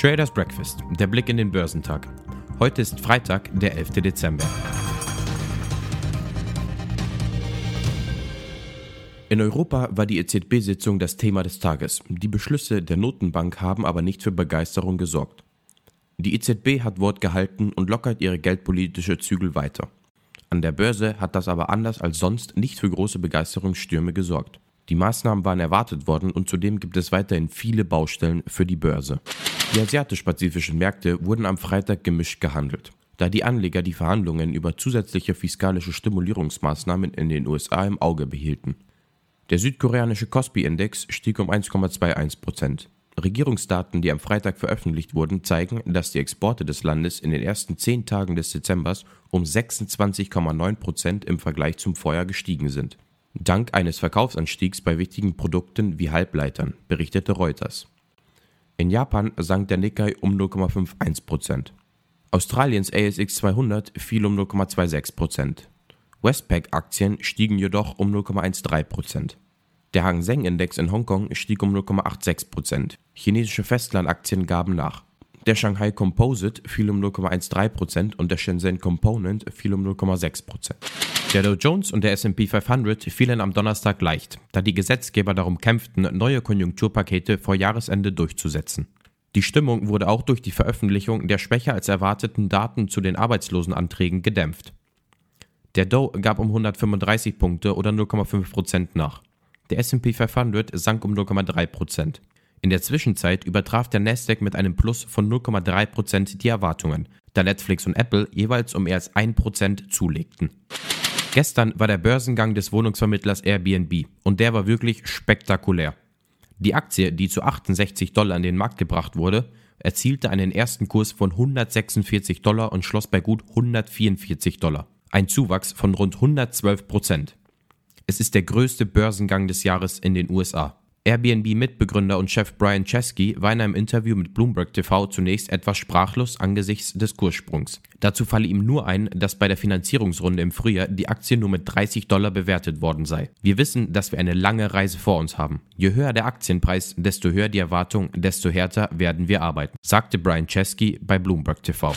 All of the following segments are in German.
Traders Breakfast, der Blick in den Börsentag. Heute ist Freitag, der 11. Dezember. In Europa war die EZB-Sitzung das Thema des Tages. Die Beschlüsse der Notenbank haben aber nicht für Begeisterung gesorgt. Die EZB hat Wort gehalten und lockert ihre geldpolitische Zügel weiter. An der Börse hat das aber anders als sonst nicht für große Begeisterungsstürme gesorgt. Die Maßnahmen waren erwartet worden und zudem gibt es weiterhin viele Baustellen für die Börse. Die asiatisch-pazifischen Märkte wurden am Freitag gemischt gehandelt. Da die Anleger die Verhandlungen über zusätzliche fiskalische Stimulierungsmaßnahmen in den USA im Auge behielten. Der südkoreanische Kospi-Index stieg um 1,21 Prozent. Regierungsdaten, die am Freitag veröffentlicht wurden, zeigen, dass die Exporte des Landes in den ersten zehn Tagen des Dezembers um 26,9 Prozent im Vergleich zum Vorjahr gestiegen sind. Dank eines Verkaufsanstiegs bei wichtigen Produkten wie Halbleitern, berichtete Reuters. In Japan sank der Nikkei um 0,51%. Australiens ASX 200 fiel um 0,26%. Westpac-Aktien stiegen jedoch um 0,13%. Der Hang Seng-Index in Hongkong stieg um 0,86%. Chinesische Festlandaktien gaben nach. Der Shanghai Composite fiel um 0,13% und der Shenzhen Component fiel um 0,6%. Der Dow Jones und der SP 500 fielen am Donnerstag leicht, da die Gesetzgeber darum kämpften, neue Konjunkturpakete vor Jahresende durchzusetzen. Die Stimmung wurde auch durch die Veröffentlichung der schwächer als erwarteten Daten zu den Arbeitslosenanträgen gedämpft. Der Dow gab um 135 Punkte oder 0,5% nach. Der SP 500 sank um 0,3%. In der Zwischenzeit übertraf der Nasdaq mit einem Plus von 0,3% die Erwartungen, da Netflix und Apple jeweils um mehr als 1% zulegten. Gestern war der Börsengang des Wohnungsvermittlers Airbnb und der war wirklich spektakulär. Die Aktie, die zu 68 Dollar an den Markt gebracht wurde, erzielte einen ersten Kurs von 146 Dollar und schloss bei gut 144 Dollar. Ein Zuwachs von rund 112 Prozent. Es ist der größte Börsengang des Jahres in den USA. Airbnb-Mitbegründer und Chef Brian Chesky war in einem Interview mit Bloomberg TV zunächst etwas sprachlos angesichts des Kurssprungs. Dazu falle ihm nur ein, dass bei der Finanzierungsrunde im Frühjahr die Aktie nur mit 30 Dollar bewertet worden sei. Wir wissen, dass wir eine lange Reise vor uns haben. Je höher der Aktienpreis, desto höher die Erwartung, desto härter werden wir arbeiten, sagte Brian Chesky bei Bloomberg TV.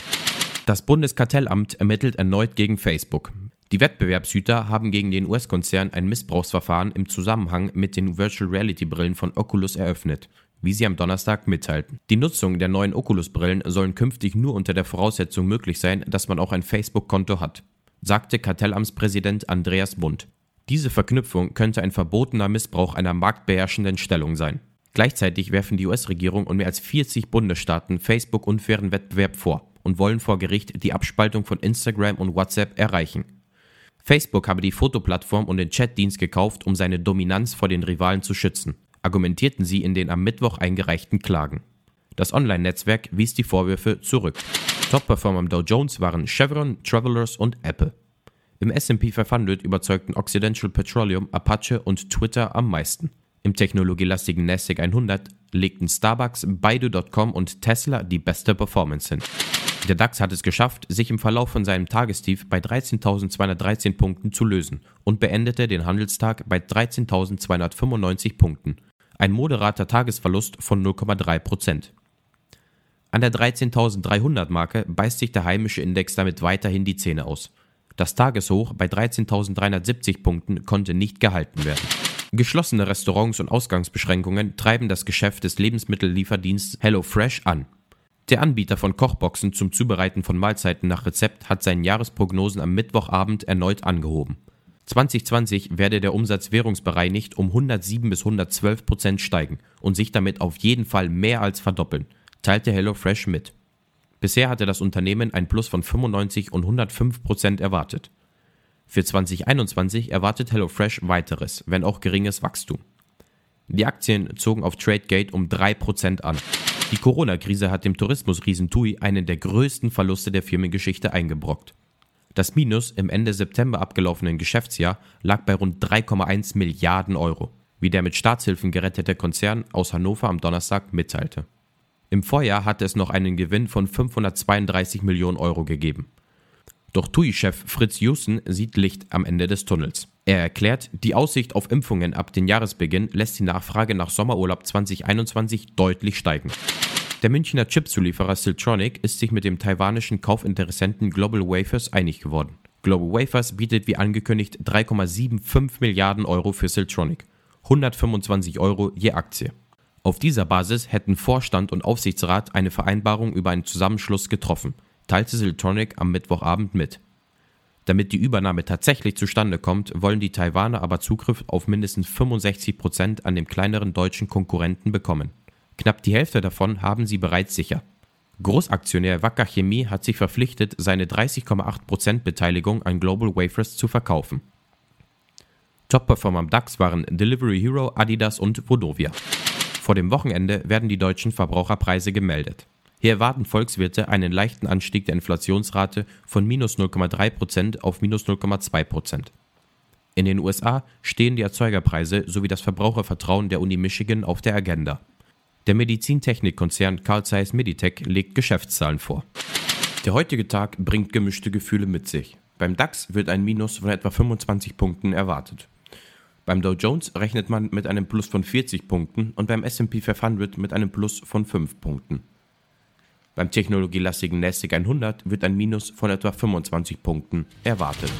Das Bundeskartellamt ermittelt erneut gegen Facebook. Die Wettbewerbshüter haben gegen den US-Konzern ein Missbrauchsverfahren im Zusammenhang mit den Virtual Reality Brillen von Oculus eröffnet, wie sie am Donnerstag mitteilten. Die Nutzung der neuen Oculus-Brillen sollen künftig nur unter der Voraussetzung möglich sein, dass man auch ein Facebook-Konto hat, sagte Kartellamtspräsident Andreas Bund. Diese Verknüpfung könnte ein verbotener Missbrauch einer marktbeherrschenden Stellung sein. Gleichzeitig werfen die US-Regierung und mehr als 40 Bundesstaaten Facebook unfairen Wettbewerb vor und wollen vor Gericht die Abspaltung von Instagram und WhatsApp erreichen. Facebook habe die Fotoplattform und den Chatdienst gekauft, um seine Dominanz vor den Rivalen zu schützen, argumentierten sie in den am Mittwoch eingereichten Klagen. Das Online-Netzwerk wies die Vorwürfe zurück. Top-Performer am Dow Jones waren Chevron, Travelers und Apple. Im SP 500 überzeugten Occidental Petroleum, Apache und Twitter am meisten. Im technologielastigen NASDAQ 100 legten Starbucks, Baidu.com und Tesla die beste Performance hin. Der DAX hat es geschafft, sich im Verlauf von seinem Tagestief bei 13.213 Punkten zu lösen und beendete den Handelstag bei 13.295 Punkten, ein moderater Tagesverlust von 0,3 Prozent. An der 13.300 Marke beißt sich der heimische Index damit weiterhin die Zähne aus. Das Tageshoch bei 13.370 Punkten konnte nicht gehalten werden. Geschlossene Restaurants und Ausgangsbeschränkungen treiben das Geschäft des Lebensmittellieferdienstes HelloFresh an. Der Anbieter von Kochboxen zum Zubereiten von Mahlzeiten nach Rezept hat seinen Jahresprognosen am Mittwochabend erneut angehoben. 2020 werde der Umsatz währungsbereinigt um 107 bis 112 Prozent steigen und sich damit auf jeden Fall mehr als verdoppeln, teilte HelloFresh mit. Bisher hatte das Unternehmen ein Plus von 95 und 105 Prozent erwartet. Für 2021 erwartet HelloFresh weiteres, wenn auch geringes Wachstum. Die Aktien zogen auf TradeGate um 3% an. Die Corona-Krise hat dem Tourismusriesen TUI einen der größten Verluste der Firmengeschichte eingebrockt. Das Minus im Ende September abgelaufenen Geschäftsjahr lag bei rund 3,1 Milliarden Euro, wie der mit Staatshilfen gerettete Konzern aus Hannover am Donnerstag mitteilte. Im Vorjahr hatte es noch einen Gewinn von 532 Millionen Euro gegeben. Doch TUI-Chef Fritz Jussen sieht Licht am Ende des Tunnels. Er erklärt, die Aussicht auf Impfungen ab dem Jahresbeginn lässt die Nachfrage nach Sommerurlaub 2021 deutlich steigen. Der Münchner Chipzulieferer Siltronic ist sich mit dem taiwanischen Kaufinteressenten Global Wafers einig geworden. Global Wafers bietet wie angekündigt 3,75 Milliarden Euro für Siltronic, 125 Euro je Aktie. Auf dieser Basis hätten Vorstand und Aufsichtsrat eine Vereinbarung über einen Zusammenschluss getroffen, teilte Siltronic am Mittwochabend mit. Damit die Übernahme tatsächlich zustande kommt, wollen die Taiwaner aber Zugriff auf mindestens 65 Prozent an dem kleineren deutschen Konkurrenten bekommen. Knapp die Hälfte davon haben sie bereits sicher. Großaktionär Wacker Chemie hat sich verpflichtet, seine 30,8 Prozent Beteiligung an Global Wafers zu verkaufen. Top-Performer am DAX waren Delivery Hero, Adidas und Vonovia. Vor dem Wochenende werden die deutschen Verbraucherpreise gemeldet. Hier erwarten Volkswirte einen leichten Anstieg der Inflationsrate von minus 0,3% auf minus 0,2%. In den USA stehen die Erzeugerpreise sowie das Verbrauchervertrauen der Uni Michigan auf der Agenda. Der Medizintechnikkonzern Carl Zeiss Meditech legt Geschäftszahlen vor. Der heutige Tag bringt gemischte Gefühle mit sich. Beim DAX wird ein Minus von etwa 25 Punkten erwartet. Beim Dow Jones rechnet man mit einem Plus von 40 Punkten und beim SP 500 mit einem Plus von 5 Punkten. Beim technologielastigen NASDAQ 100 wird ein Minus von etwa 25 Punkten erwartet.